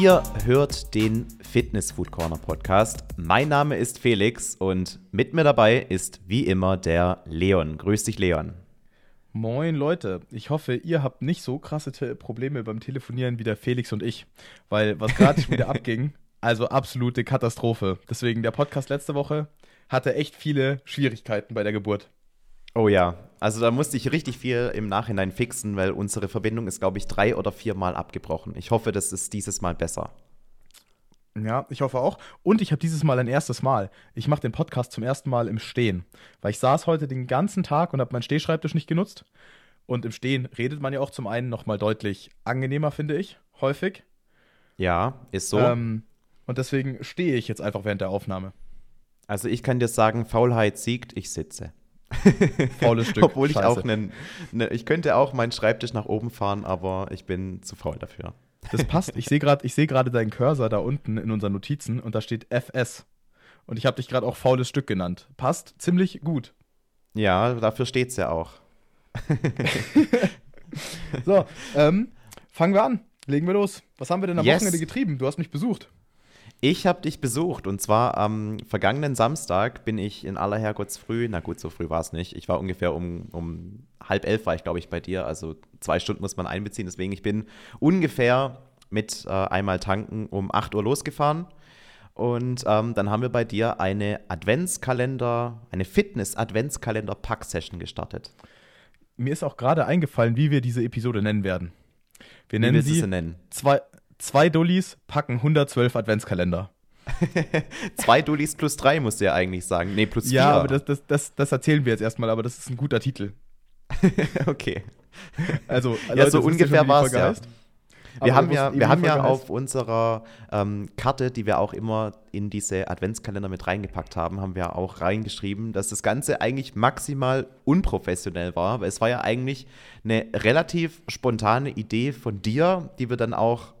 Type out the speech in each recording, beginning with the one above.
Ihr hört den Fitness Food Corner Podcast. Mein Name ist Felix und mit mir dabei ist wie immer der Leon. Grüß dich, Leon. Moin Leute, ich hoffe, ihr habt nicht so krasse Te Probleme beim Telefonieren wie der Felix und ich, weil was gerade schon wieder abging, also absolute Katastrophe. Deswegen der Podcast letzte Woche hatte echt viele Schwierigkeiten bei der Geburt. Oh ja, also da musste ich richtig viel im Nachhinein fixen, weil unsere Verbindung ist, glaube ich, drei oder viermal abgebrochen. Ich hoffe, das ist dieses Mal besser. Ja, ich hoffe auch. Und ich habe dieses Mal ein erstes Mal. Ich mache den Podcast zum ersten Mal im Stehen, weil ich saß heute den ganzen Tag und habe meinen Stehschreibtisch nicht genutzt. Und im Stehen redet man ja auch zum einen nochmal deutlich angenehmer, finde ich, häufig. Ja, ist so. Ähm, und deswegen stehe ich jetzt einfach während der Aufnahme. Also ich kann dir sagen, Faulheit siegt, ich sitze. Faules Stück. Obwohl ich Scheiße. auch einen, ne, ich könnte auch meinen Schreibtisch nach oben fahren, aber ich bin zu faul dafür. Das passt. Ich sehe gerade seh deinen Cursor da unten in unseren Notizen und da steht FS. Und ich habe dich gerade auch faules Stück genannt. Passt ziemlich gut. Ja, dafür steht's ja auch. So, ähm, fangen wir an. Legen wir los. Was haben wir denn am Yes. Wochenende getrieben? Du hast mich besucht. Ich habe dich besucht und zwar am vergangenen Samstag bin ich in aller Herrgottsfrüh, na gut, so früh war es nicht. Ich war ungefähr um, um halb elf war ich, glaube ich, bei dir. Also zwei Stunden muss man einbeziehen. Deswegen, ich bin ungefähr mit äh, einmal tanken um 8 Uhr losgefahren. Und ähm, dann haben wir bei dir eine Adventskalender, eine Fitness-Adventskalender-Pack-Session gestartet. Mir ist auch gerade eingefallen, wie wir diese Episode nennen werden. Wir Wie nennen sie sie nennen? zwei, zwei Dullis packen 112 Adventskalender. Zwei Dullis plus drei musst du ja eigentlich sagen. Nee, plus Ja, vier. aber das, das, das, das erzählen wir jetzt erstmal, aber das ist ein guter Titel. okay. Also, Ja, so wisst ihr ungefähr war's Folge ja. Wir haben ja, wir haben ja auf unserer ähm, Karte, die wir auch immer in diese Adventskalender mit reingepackt haben, haben wir auch reingeschrieben, dass das Ganze eigentlich maximal unprofessionell war, weil es war ja eigentlich eine relativ spontane Idee von dir, die wir dann auch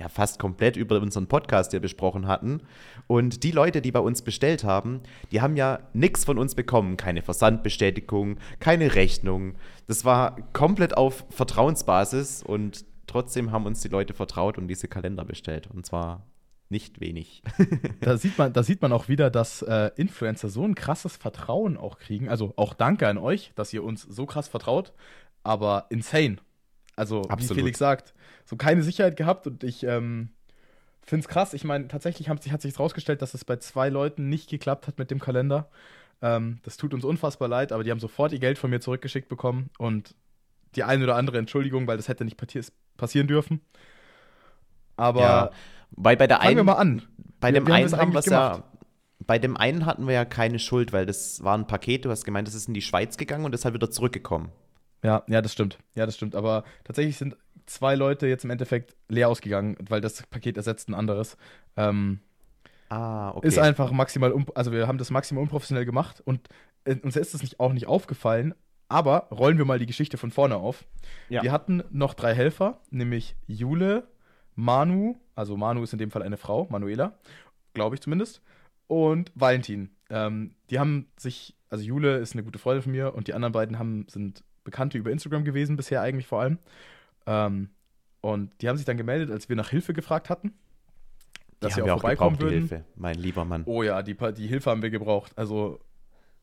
ja fast komplett über unseren Podcast hier besprochen hatten. Und die Leute, die bei uns bestellt haben, die haben ja nichts von uns bekommen. Keine Versandbestätigung, keine Rechnung. Das war komplett auf Vertrauensbasis und trotzdem haben uns die Leute vertraut und diese Kalender bestellt. Und zwar nicht wenig. Da sieht man, da sieht man auch wieder, dass äh, Influencer so ein krasses Vertrauen auch kriegen. Also auch danke an euch, dass ihr uns so krass vertraut. Aber insane. Also, Absolut. wie Felix sagt, so keine Sicherheit gehabt und ich ähm, finde es krass. Ich meine, tatsächlich hat sich, hat sich rausgestellt, dass es bei zwei Leuten nicht geklappt hat mit dem Kalender. Ähm, das tut uns unfassbar leid, aber die haben sofort ihr Geld von mir zurückgeschickt bekommen und die eine oder andere Entschuldigung, weil das hätte nicht passieren dürfen. Aber ja. Weil bei der fangen wir einen, mal an. bei dem wir einen haben wir es ja. Bei dem einen hatten wir ja keine Schuld, weil das war ein Paket. Du hast gemeint, das ist in die Schweiz gegangen und ist halt wieder zurückgekommen. Ja, ja, das stimmt. Ja, das stimmt. Aber tatsächlich sind zwei Leute jetzt im Endeffekt leer ausgegangen, weil das Paket ersetzt ein anderes. Ähm, Ah, okay. Ist einfach maximal, also wir haben das maximal unprofessionell gemacht und äh, uns ist es nicht, auch nicht aufgefallen. Aber rollen wir mal die Geschichte von vorne auf. Ja. Wir hatten noch drei Helfer, nämlich Jule, Manu, also Manu ist in dem Fall eine Frau, Manuela, glaube ich zumindest, und Valentin. Ähm, die haben sich, also Jule ist eine gute Freundin von mir und die anderen beiden haben, sind Bekannte über Instagram gewesen, bisher eigentlich vor allem. Ähm, und die haben sich dann gemeldet, als wir nach Hilfe gefragt hatten. Dass die sie haben wir auch auch vorbeikommen gebraucht, die würden. Hilfe, mein lieber Mann. Oh ja, die, die Hilfe haben wir gebraucht. Also,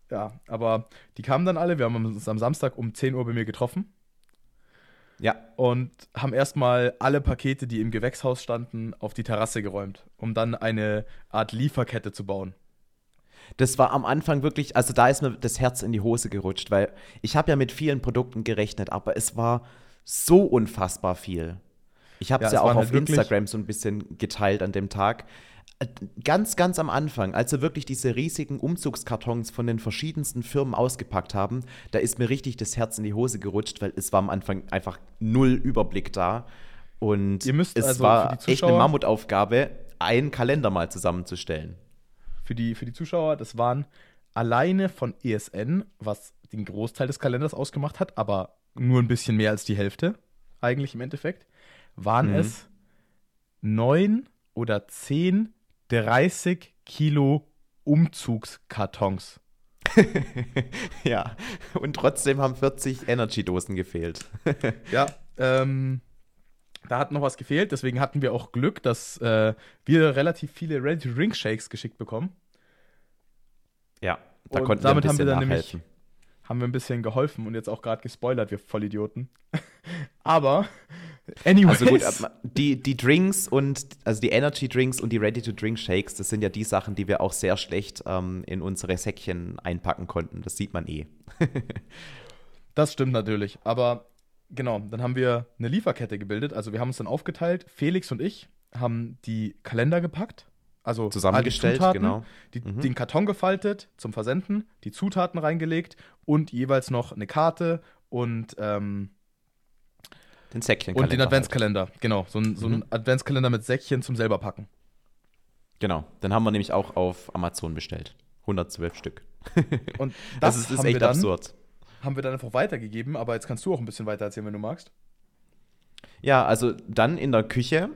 ja, aber die kamen dann alle. Wir haben uns am Samstag um 10 Uhr bei mir getroffen Ja, und haben erstmal alle Pakete, die im Gewächshaus standen, auf die Terrasse geräumt, um dann eine Art Lieferkette zu bauen. Das war am Anfang wirklich, also da ist mir das Herz in die Hose gerutscht, weil ich habe ja mit vielen Produkten gerechnet, aber es war so unfassbar viel. Ich habe Ja, es ja auch auf halt Instagram so ein bisschen geteilt an dem Tag. Ganz, ganz am Anfang, als wir wirklich diese riesigen Umzugskartons von den verschiedensten Firmen ausgepackt haben, da ist mir richtig das Herz in die Hose gerutscht, weil es war am Anfang einfach null Überblick da. Und es also war echt eine Mammutaufgabe, einen Kalender mal zusammenzustellen. Für die, für die Zuschauer, das waren alleine von ESN, was den Großteil des Kalenders ausgemacht hat, aber nur ein bisschen mehr als die Hälfte, eigentlich im Endeffekt, waren Mhm. es neun oder zehn 30 Kilo Umzugskartons. ja, und trotzdem haben 40 Energy-Dosen gefehlt. Ja, ähm, Da hat noch was gefehlt, deswegen hatten wir auch Glück, dass äh, wir relativ viele Ready-to-Drink-Shakes geschickt bekommen. Ja, da Und konnten damit wir ein haben wir bisschen dann nachhelfen. Haben wir ein bisschen geholfen und jetzt auch gerade gespoilert, wir Vollidioten. Aber, anyways. Also gut, aber die, die Drinks und also die Energy Drinks und die Ready-to-Drink Shakes, das sind ja die Sachen, die wir auch sehr schlecht ähm, in unsere Säckchen einpacken konnten. Das sieht man eh. Das stimmt natürlich. Aber genau, dann haben wir eine Lieferkette gebildet. Also wir haben uns dann aufgeteilt. Felix und ich haben die Kalender gepackt. Also Zusammengestellt, die genau. Die, Mhm. Den Karton gefaltet zum Versenden, die Zutaten reingelegt und jeweils noch eine Karte und, ähm, Den Säckchen. und den Adventskalender. Genau, so ein, so ein Mhm. Adventskalender mit Säckchen zum selber packen. Genau, den haben wir nämlich auch auf Amazon bestellt. 112 Stück. Und Das, das, ist, echt absurd. Haben wir dann einfach weitergegeben. Aber jetzt kannst du auch ein bisschen weiter erzählen, wenn du magst. Ja, also dann in der Küche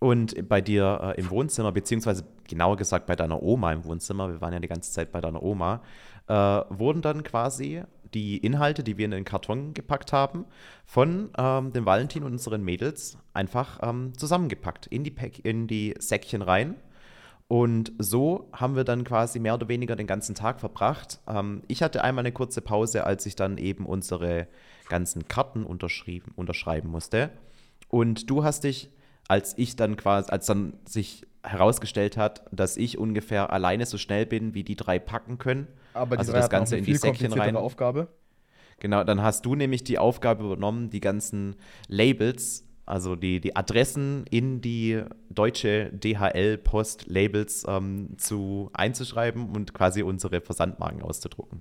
und bei dir äh, im Wohnzimmer, beziehungsweise genauer gesagt bei deiner Oma im Wohnzimmer, wir waren ja die ganze Zeit bei deiner Oma, äh, wurden dann quasi die Inhalte, die wir in den Karton gepackt haben, von ähm, dem Valentin und unseren Mädels einfach ähm, zusammengepackt in die, Pack in die Säckchen rein. Und so haben wir dann quasi mehr oder weniger den ganzen Tag verbracht. Ähm, ich hatte einmal eine kurze Pause, als ich dann eben unsere ganzen Karten unterschrieben, unterschreiben musste. Und du hast dich, als ich dann quasi, als dann sich herausgestellt hat, dass ich ungefähr alleine so schnell bin, wie die drei packen können. Aber Also das Ganze in die Säckchen rein. Aufgabe. Genau, dann hast du nämlich die Aufgabe übernommen, die ganzen Labels, also die, die Adressen in die deutsche DHL-Post-Labels ähm, zu einzuschreiben und quasi unsere Versandmarken auszudrucken.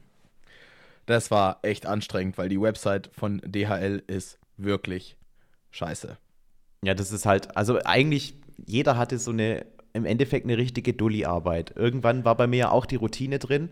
Das war echt anstrengend, weil die Website von DHL ist wirklich scheiße. Ja, das ist halt, also eigentlich, jeder hatte so eine, im Endeffekt eine richtige Dulli-Arbeit. Irgendwann war bei mir ja auch die Routine drin.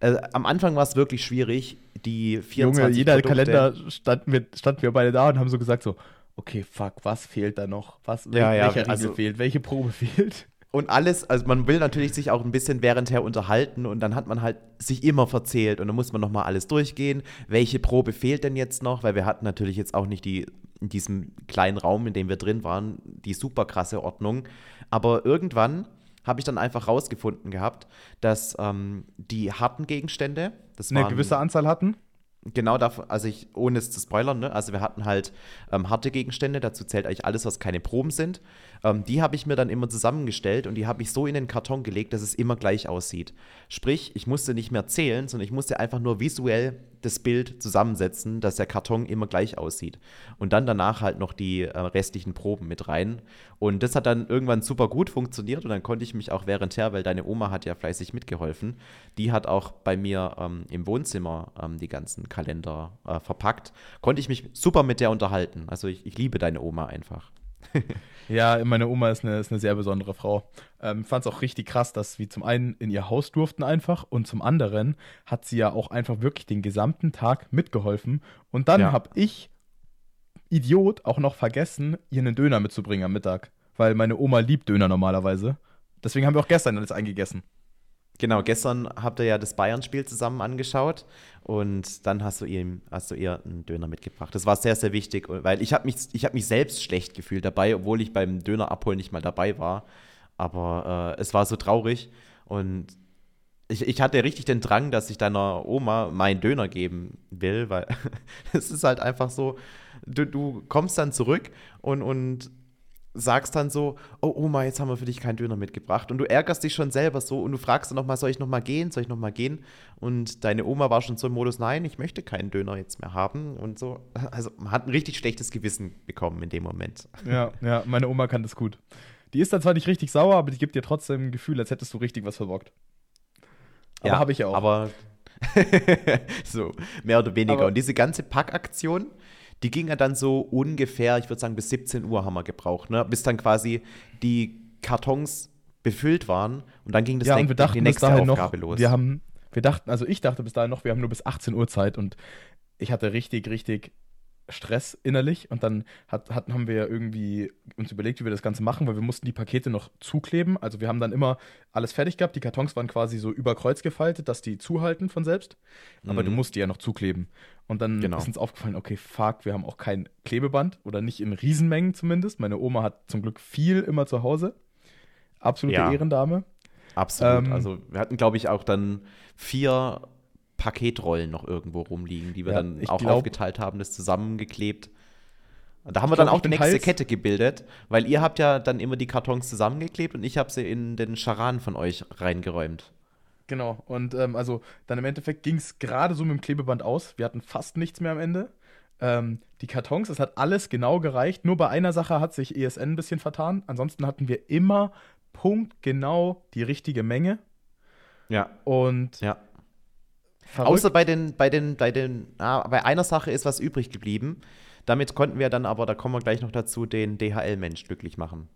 Äh, am Anfang war es wirklich schwierig, die 24 Junge, jeder Produkte, Kalender standen wir, standen wir beide da und haben so gesagt so, okay, fuck, was fehlt da noch? Was, Ja, ja, welcher Riegel also- fehlt? Welche Probe fehlt? Und alles, also man will natürlich sich auch ein bisschen währendher unterhalten und dann hat man halt sich immer verzählt und dann muss man nochmal alles durchgehen. Welche Probe fehlt denn jetzt noch? Weil wir hatten natürlich jetzt auch nicht die, in diesem kleinen Raum, in dem wir drin waren, die super krasse Ordnung. Aber irgendwann habe ich dann einfach rausgefunden gehabt, dass ähm, die harten Gegenstände, das Eine waren, gewisse Anzahl hatten? Genau davon, also ich, ohne es zu spoilern, ne? also wir hatten halt ähm, harte Gegenstände, dazu zählt eigentlich alles, was keine Proben sind. Ähm, die habe ich mir dann immer zusammengestellt und die habe ich so in den Karton gelegt, dass es immer gleich aussieht. Sprich, ich musste nicht mehr zählen, sondern ich musste einfach nur visuell das Bild zusammensetzen, dass der Karton immer gleich aussieht. Und dann danach halt noch die äh, restlichen Proben mit rein. Und das hat dann irgendwann super gut funktioniert und dann konnte ich mich auch währendher, weil deine Oma hat ja fleißig mitgeholfen, die hat auch bei mir ähm, im Wohnzimmer ähm, die ganzen Kalender äh, verpackt, konnte ich mich super mit der unterhalten. Also ich, ich liebe deine Oma einfach. Ja, meine Oma ist eine, ist eine sehr besondere Frau. Ähm, Fand es auch richtig krass, dass wir zum einen in ihr Haus durften einfach und zum anderen hat sie ja auch einfach wirklich den gesamten Tag mitgeholfen. Und dann Ja. habe ich, Idiot, auch noch vergessen, ihr einen Döner mitzubringen am Mittag. Weil meine Oma liebt Döner normalerweise. Deswegen haben wir auch gestern alles eingegessen. Genau, gestern habt ihr ja das Bayern-Spiel zusammen angeschaut und dann hast du, ihm, hast du ihr einen Döner mitgebracht. Das war sehr, sehr wichtig, weil ich habe mich, ich hab mich selbst schlecht gefühlt dabei, obwohl ich beim Döner abholen nicht mal dabei war. Aber äh, es war so traurig und ich, ich hatte richtig den Drang, dass ich deiner Oma meinen Döner geben will, weil es ist halt einfach so, du, du kommst dann zurück und, und sagst dann so, oh Oma, jetzt haben wir für dich keinen Döner mitgebracht. Und du ärgerst dich schon selber so und du fragst dann nochmal, soll ich nochmal gehen, soll ich nochmal gehen? Und deine Oma war schon so im Modus, nein, ich möchte keinen Döner jetzt mehr haben. Und so, also man hat ein richtig schlechtes Gewissen bekommen in dem Moment. Ja, ja, meine Oma kann das gut. Die ist dann zwar nicht richtig sauer, aber die gibt dir trotzdem ein Gefühl, als hättest du richtig was verbockt. Aber habe ich ja auch. Aber so, mehr oder weniger. Aber- und diese ganze Packaktion, die ging ja dann so ungefähr, ich würde sagen, bis 17 Uhr haben wir gebraucht, ne? bis dann quasi die Kartons befüllt waren und dann ging das ja, ne- und wir dachten die bis nächste dahin Aufgabe noch, los. wir haben, wir dachten, also ich dachte bis dahin noch, wir haben nur bis 18 Uhr Zeit und ich hatte richtig, richtig Stress innerlich und dann hat, hat, haben wir ja irgendwie uns überlegt, wie wir das Ganze machen, weil wir mussten die Pakete noch zukleben. Also wir haben dann immer alles fertig gehabt. Die Kartons waren quasi so über Kreuz gefaltet, dass die zuhalten von selbst. Aber mhm. du musst die ja noch zukleben. Und dann genau. ist uns aufgefallen, okay, fuck, wir haben auch kein Klebeband oder nicht in Riesenmengen zumindest. Meine Oma hat zum Glück viel immer zu Hause. Absolute ja. Ehrendame. Absolut. Ähm, also wir hatten, glaube ich, auch dann vier Paketrollen noch irgendwo rumliegen, die wir ja, dann auch glaub, aufgeteilt haben, das zusammengeklebt. Da haben wir dann auch die nächste Hals Kette gebildet, weil ihr habt ja dann immer die Kartons zusammengeklebt und ich habe sie in den Charan von euch reingeräumt. Genau, und ähm, also dann im Endeffekt ging es gerade so mit dem Klebeband aus. Wir hatten fast nichts mehr am Ende. Ähm, die Kartons, es hat alles genau gereicht. Nur bei einer Sache hat sich ESN ein bisschen vertan. Ansonsten hatten wir immer punktgenau die richtige Menge. Ja. Und ja. Verrückt. Außer bei den, bei den, bei den, ah, bei einer Sache ist was übrig geblieben. Damit konnten wir dann aber, da kommen wir gleich noch dazu, den DHL-Mensch glücklich machen.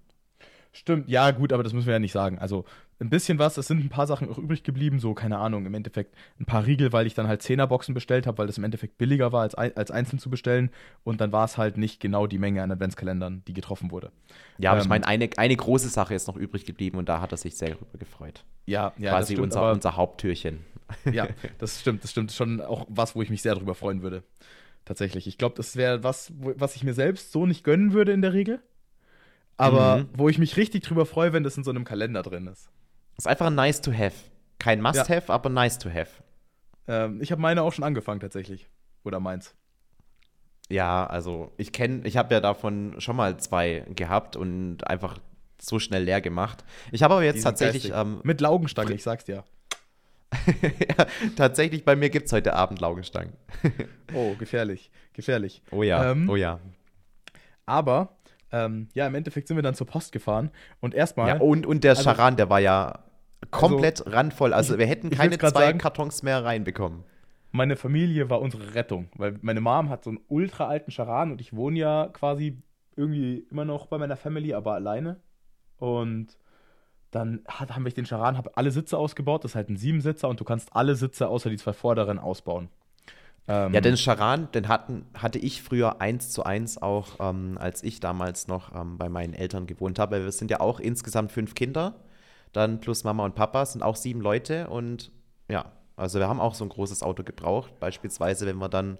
Stimmt, ja, gut, aber das müssen wir ja nicht sagen. Also ein bisschen was, es sind ein paar Sachen auch übrig geblieben, so, keine Ahnung, im Endeffekt ein paar Riegel, weil ich dann halt Zehnerboxen bestellt habe, weil das im Endeffekt billiger war, als, als einzeln zu bestellen. Und dann war es halt nicht genau die Menge an Adventskalendern, die getroffen wurde. Ja, aber ähm, ich meine, eine, eine große Sache ist noch übrig geblieben und da hat er sich sehr darüber gefreut. Ja, ja, Quasi stimmt, unser, unser Haupttürchen. Ja, das stimmt, das stimmt. Schon auch was, wo ich mich sehr darüber freuen würde. Tatsächlich. Ich glaube, das wäre was, was ich mir selbst so nicht gönnen würde in der Regel. Aber mhm. wo ich mich richtig drüber freue, wenn das in so einem Kalender drin ist. Das ist einfach ein nice to have. Kein must have, ja. aber nice to have. Ähm, ich habe meine auch schon angefangen tatsächlich. Oder meins. Ja, also ich kenne, ich habe ja davon schon mal zwei gehabt und einfach so schnell leer gemacht. Ich habe aber jetzt tatsächlich. Ähm, Mit Laugenstange, ich sag's dir. ja, tatsächlich, bei mir gibt es heute Abend Laugenstangen. oh, gefährlich, gefährlich. Oh ja, ähm, oh ja. Aber, ähm, ja, im Endeffekt sind wir dann zur Post gefahren und erstmal. Ja, und, und der also, Charan, der war ja komplett also, randvoll. Also, wir hätten keine zwei sagen, Kartons mehr reinbekommen. Meine Familie war unsere Rettung, weil meine Mom hat so einen ultra alten Charan und ich wohne ja quasi irgendwie immer noch bei meiner Family, aber alleine. Und dann hat, haben wir den Charan, habe alle Sitze ausgebaut. Das ist halt ein Siebensitzer und du kannst alle Sitze außer die zwei vorderen ausbauen. Ähm, ja, den Charan, den hatten, hatte ich früher eins zu eins auch, ähm, als ich damals noch ähm, bei meinen Eltern gewohnt habe. Wir sind ja auch insgesamt fünf Kinder, dann plus Mama und Papa sind auch sieben Leute und ja, also wir haben auch so ein großes Auto gebraucht, beispielsweise wenn wir dann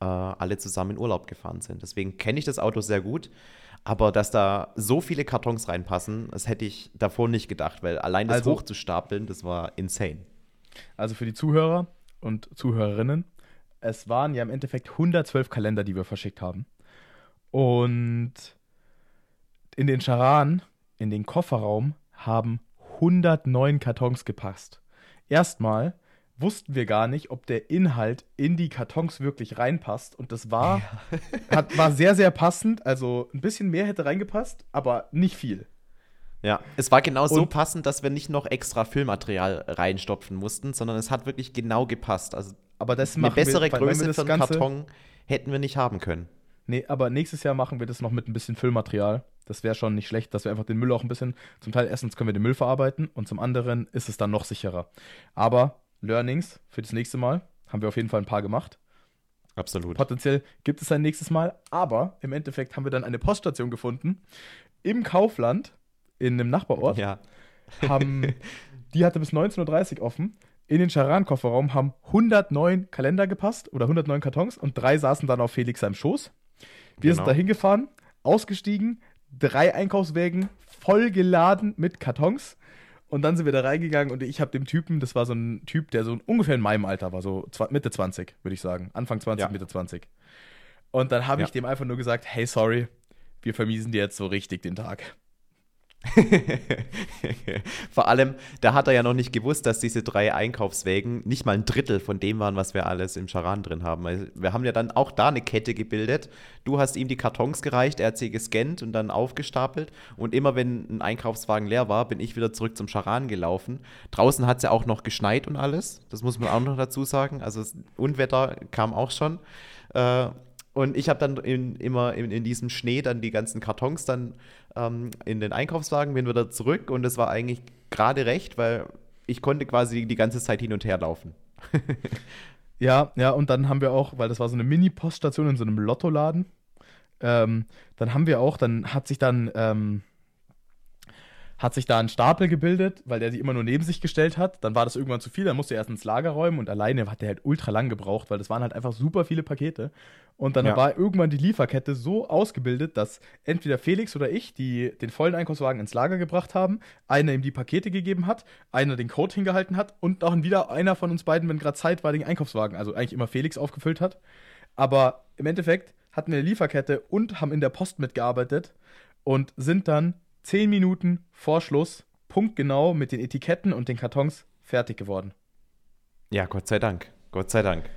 äh, alle zusammen in Urlaub gefahren sind. Deswegen kenne ich das Auto sehr gut. Aber dass da so viele Kartons reinpassen, das hätte ich davor nicht gedacht, weil allein das also, hochzustapeln, das war insane. Also für die Zuhörer und Zuhörerinnen, es waren ja im Endeffekt 112 Kalender, die wir verschickt haben. Und in den Charan, in den Kofferraum, haben 109 Kartons gepasst. Erstmal wussten wir gar nicht, ob der Inhalt in die Kartons wirklich reinpasst. Und das war, ja. hat, war sehr, sehr passend. Also ein bisschen mehr hätte reingepasst, aber nicht viel. Ja, es war genau so passend, dass wir nicht noch extra Füllmaterial reinstopfen mussten, sondern es hat wirklich genau gepasst. Also aber das eine bessere wir, Größe für einen Karton hätten wir nicht haben können. Nee, aber nächstes Jahr machen wir das noch mit ein bisschen Füllmaterial. Das wäre schon nicht schlecht, dass wir einfach den Müll auch ein bisschen, zum Teil erstens können wir den Müll verarbeiten und zum anderen ist es dann noch sicherer. Aber Learnings für das nächste Mal. Haben wir auf jeden Fall ein paar gemacht. Absolut. Potenziell gibt es ein nächstes Mal, aber im Endeffekt haben wir dann eine Poststation gefunden im Kaufland in einem Nachbarort. Ja. Haben, die hatte bis 19.30 Uhr offen. In den Charan-Kofferraum haben 109 Kalender gepasst oder 109 Kartons und drei saßen dann auf Felix seinem Schoß. Wir genau. sind da hingefahren, ausgestiegen, drei Einkaufswägen vollgeladen mit Kartons und dann sind wir da reingegangen und ich habe dem Typen, das war so ein Typ, der so ungefähr in meinem Alter war, so Mitte 20, würde ich sagen. Anfang 20, ja. Mitte 20. Und dann habe ja. ich dem einfach nur gesagt, hey, sorry, wir vermiesen dir jetzt so richtig den Tag. Vor allem, da hat er ja noch nicht gewusst, dass diese drei Einkaufswägen nicht mal ein Drittel von dem waren, was wir alles im Charan drin haben. Also wir haben ja dann auch da eine Kette gebildet. Du hast ihm die Kartons gereicht, er hat sie gescannt und dann aufgestapelt. Und immer wenn ein Einkaufswagen leer war, bin ich wieder zurück zum Charan gelaufen. Draußen hat es ja auch noch geschneit und alles. Das muss man auch noch dazu sagen. Also das Unwetter kam auch schon. Äh, und ich habe dann in, immer in, in, diesem Schnee dann die ganzen Kartons dann ähm, in den Einkaufswagen, bin wieder zurück und es war eigentlich gerade recht, weil ich konnte quasi die ganze Zeit hin und her laufen. Ja, ja, und dann haben wir auch, weil das war so eine Mini-Poststation in so einem Lottoladen, ähm, dann haben wir auch, dann hat sich dann, ähm, hat sich da ein Stapel gebildet, weil der sich immer nur neben sich gestellt hat. Dann war das irgendwann zu viel, dann musste er erst ins Lager räumen und alleine hat der halt ultra lang gebraucht, weil das waren halt einfach super viele Pakete. Und dann Ja. war irgendwann die Lieferkette so ausgebildet, dass entweder Felix oder ich, die den vollen Einkaufswagen ins Lager gebracht haben, einer ihm die Pakete gegeben hat, einer den Code hingehalten hat und auch wieder einer von uns beiden, wenn gerade Zeit war, den Einkaufswagen, also eigentlich immer Felix aufgefüllt hat. Aber im Endeffekt hatten wir eine Lieferkette und haben in der Post mitgearbeitet und sind dann zehn Minuten vor Schluss punktgenau mit den Etiketten und den Kartons fertig geworden. Ja, Gott sei Dank. Gott sei Dank.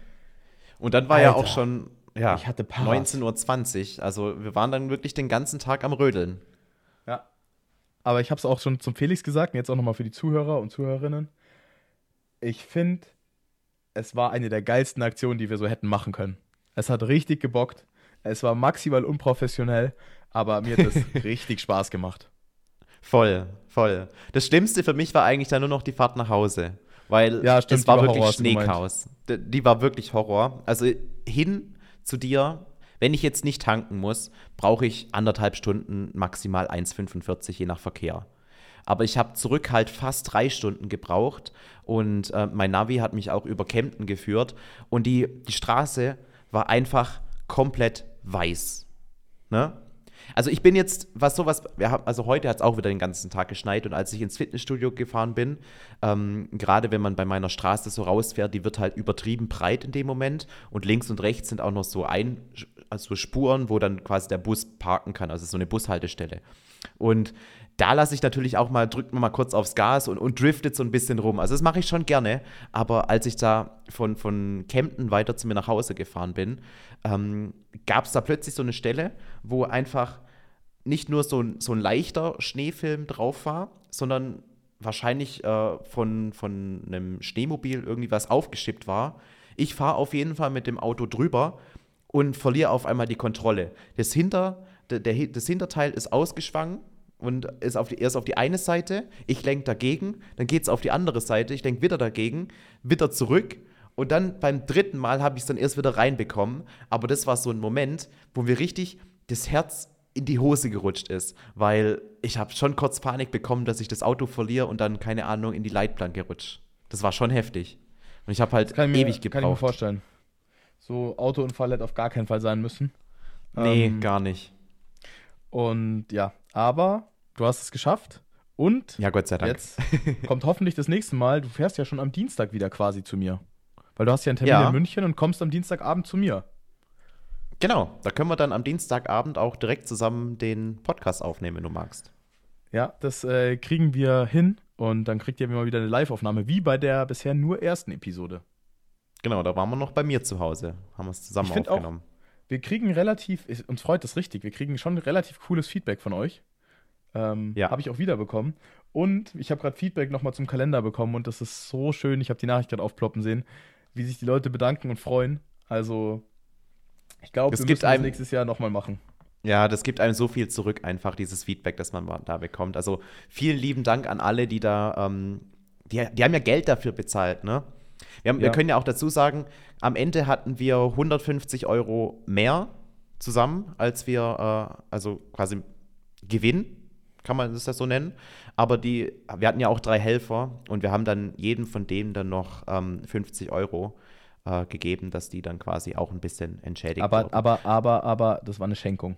Und dann war ja Alter, auch schon ja, ich hatte Paras. 19.20 Uhr. Also wir waren dann wirklich den ganzen Tag am Rödeln. Ja. Aber ich habe es auch schon zum Felix gesagt und jetzt auch nochmal für die Zuhörer und Zuhörerinnen. Ich finde, es war eine der geilsten Aktionen, die wir so hätten machen können. Es hat richtig gebockt. Es war maximal unprofessionell, aber mir hat es richtig Spaß gemacht. Voll, voll. Das Schlimmste für mich war eigentlich dann nur noch die Fahrt nach Hause. Weil Ja, stimmt, es war die war wirklich Horror. Schneechaos. D- Die war wirklich Horror. Also hin zu dir, wenn ich jetzt nicht tanken muss, brauche ich anderthalb Stunden, maximal 1,45 je nach Verkehr. Aber ich habe zurück halt fast drei Stunden gebraucht und äh, mein Navi hat mich auch über Kempten geführt und die, die Straße war einfach komplett weiß. Ne? Also ich bin jetzt, was sowas, wir haben, also heute hat es auch wieder den ganzen Tag geschneit und als ich ins Fitnessstudio gefahren bin, ähm, gerade wenn man bei meiner Straße so rausfährt, die wird halt übertrieben breit in dem Moment und links und rechts sind auch noch so ein, also Spuren, wo dann quasi der Bus parken kann, also so eine Bushaltestelle. Und da lasse ich natürlich auch mal, drückt man mal kurz aufs Gas und, und driftet so ein bisschen rum. Also das mache ich schon gerne, aber als ich da von, von Kempten weiter zu mir nach Hause gefahren bin, ähm, gab es da plötzlich so eine Stelle, wo einfach nicht nur so ein, so ein leichter Schneefilm drauf war, sondern wahrscheinlich äh, von, von einem Schneemobil irgendwie was aufgeschippt war. Ich fahre auf jeden Fall mit dem Auto drüber und verliere auf einmal die Kontrolle. Das, Hinter, der, der, das Hinterteil ist ausgeschwangen und ist auf die, erst auf die eine Seite. Ich lenke dagegen, dann geht es auf die andere Seite. Ich lenke wieder dagegen, wieder zurück. Und dann beim dritten Mal habe ich es dann erst wieder reinbekommen. Aber das war so ein Moment, wo mir richtig das Herz in die Hose gerutscht ist, weil ich habe schon kurz Panik bekommen, dass ich das Auto verliere und dann, keine Ahnung, in die Leitplanke rutsche. Das war schon heftig. Und ich habe halt Kann ich mir, ewig Kann ich mir gebraucht. vorstellen. So Autounfall hätte auf gar keinen Fall sein müssen. nee, Ähm, gar nicht. Und ja, aber du hast es geschafft. Und Ja, Gott sei Dank. jetzt kommt hoffentlich das nächste Mal. Du fährst ja schon am Dienstag wieder quasi zu mir. Weil du hast ja einen Termin Ja. in München und kommst am Dienstagabend zu mir. Genau, da können wir dann am Dienstagabend auch direkt zusammen den Podcast aufnehmen, wenn du magst. Ja, das äh, kriegen wir hin und dann kriegt ihr mal wieder eine Live-Aufnahme, wie bei der bisher nur ersten Episode. Genau, da waren wir noch bei mir zu Hause, haben wir es zusammen Ich find auch- aufgenommen. Wir kriegen relativ, uns freut das richtig, wir kriegen schon relativ cooles Feedback von euch. Ähm, Ja. Habe ich auch wiederbekommen. Und ich habe gerade Feedback nochmal zum Kalender bekommen und das ist so schön. Ich habe die Nachricht gerade aufploppen sehen, wie sich die Leute bedanken und freuen. Also, ich glaube, wir gibt müssen das nächstes Jahr nochmal machen. Ja, das gibt einem so viel zurück, einfach dieses Feedback, das man da bekommt. Also vielen lieben Dank an alle, die da, ähm, die, die haben ja Geld dafür bezahlt, ne? Wir, haben, wir Ja. können ja auch dazu sagen, am Ende hatten wir 150 Euro mehr zusammen, als wir, äh, also quasi Gewinn, kann man das ja so nennen. Aber die, wir hatten ja auch drei Helfer und wir haben dann jedem von denen dann noch ähm, 50 Euro äh, gegeben, dass die dann quasi auch ein bisschen entschädigt Aber, wurden. aber, aber, aber, das war eine Schenkung.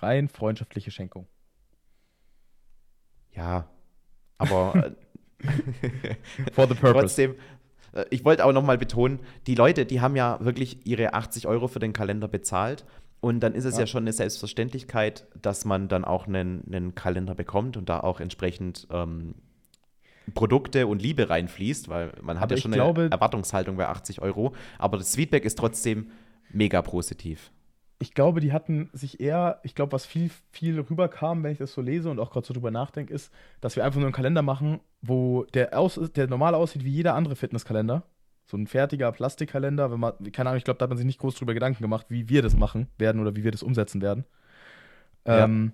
Rein freundschaftliche Schenkung. Ja, aber äh, For the purpose. trotzdem, äh, ich wollte auch nochmal betonen, die Leute, die haben ja wirklich ihre 80 Euro für den Kalender bezahlt. Und dann ist es ja, Ja. schon eine Selbstverständlichkeit, dass man dann auch einen, einen Kalender bekommt und da auch entsprechend ähm, Produkte und Liebe reinfließt, weil man hat Aber ja schon glaube- eine Erwartungshaltung bei 80 Euro. Aber das Feedback ist trotzdem mega positiv. ich glaube, die hatten sich eher, ich glaube, was viel, viel rüberkam, wenn ich das so lese und auch gerade so drüber nachdenke, ist, dass wir einfach nur einen Kalender machen, wo der, aus, der normal aussieht wie jeder andere Fitnesskalender. So ein fertiger Plastikkalender, wenn man, keine Ahnung, ich glaube, da hat man sich nicht groß drüber Gedanken gemacht, wie wir das machen werden oder wie wir das umsetzen werden. Ja. Ähm,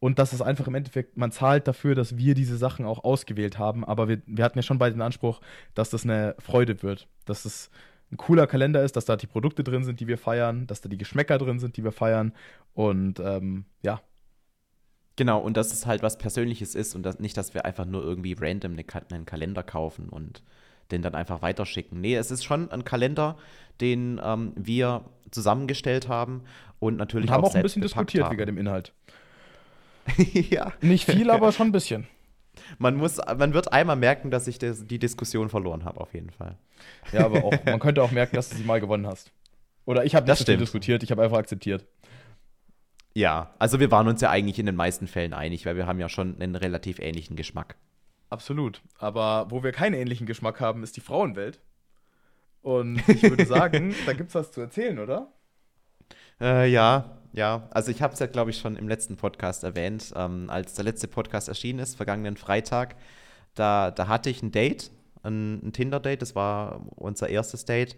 und dass es einfach im Endeffekt, man zahlt dafür, dass wir diese Sachen auch ausgewählt haben, aber wir, wir hatten ja schon beide den Anspruch, dass das eine Freude wird, dass es ein cooler Kalender ist, dass da die Produkte drin sind, die wir feiern, dass da die Geschmäcker drin sind, die wir feiern. Und ähm, ja. Genau, und dass es halt was Persönliches ist und das, nicht, dass wir einfach nur irgendwie random einen Kalender kaufen und den dann einfach weiterschicken. Nee, es ist schon ein Kalender, den ähm, wir zusammengestellt haben und natürlich und haben auch, auch ein bisschen diskutiert haben. wegen dem Inhalt. ja. Nicht viel, aber schon ein bisschen. Man, muss, man wird einmal merken, dass ich das, die Diskussion verloren habe, auf jeden Fall. Ja, aber auch, man könnte auch merken, dass du sie mal gewonnen hast. Oder ich habe nicht das viel diskutiert, ich habe einfach akzeptiert. Ja, also wir waren uns ja eigentlich in den meisten Fällen einig, weil wir haben ja schon einen relativ ähnlichen Geschmack. Absolut. Aber wo wir keinen ähnlichen Geschmack haben, ist die Frauenwelt. Und ich würde sagen, da gibt es was zu erzählen, oder? Äh, ja, ja. Also ich habe es ja, glaube ich, schon im letzten Podcast erwähnt. Ähm, als der letzte Podcast erschienen ist, vergangenen Freitag, da, da hatte ich ein Date, ein, ein Tinder-Date. Das war unser erstes Date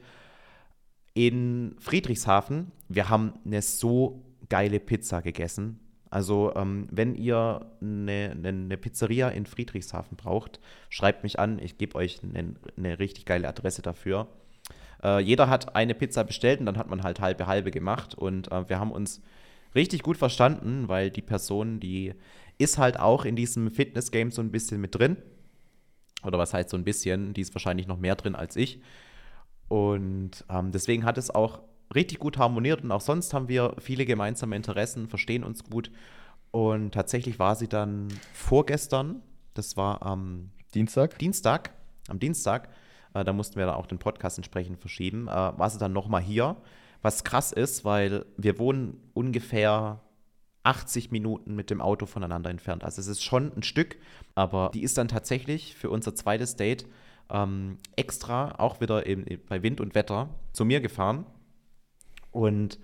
in Friedrichshafen. Wir haben eine so geile Pizza gegessen. Also, ähm, wenn ihr eine, eine, Pizzeria in Friedrichshafen braucht, schreibt mich an. Ich gebe euch eine, eine, richtig geile Adresse dafür. Äh, jeder hat eine Pizza bestellt und dann hat man halt halbe halbe gemacht. Und äh, wir haben uns richtig gut verstanden, weil die Person, die ist halt auch in diesem Fitness-Game so ein bisschen mit drin. Oder was heißt so ein bisschen? Die ist wahrscheinlich noch mehr drin als ich. Und ähm, deswegen hat es auch richtig gut harmoniert und auch sonst haben wir viele gemeinsame Interessen, verstehen uns gut. Und tatsächlich war sie dann vorgestern, das war am Dienstag. Dienstag, am Dienstag, äh, da mussten wir dann auch den Podcast entsprechend verschieben, äh, war sie dann nochmal hier. Was krass ist, weil wir wohnen ungefähr 80 Minuten mit dem Auto voneinander entfernt. Also es ist schon ein Stück, aber die ist dann tatsächlich für unser zweites Date ähm, extra, auch wieder im, bei Wind und Wetter, zu mir gefahren und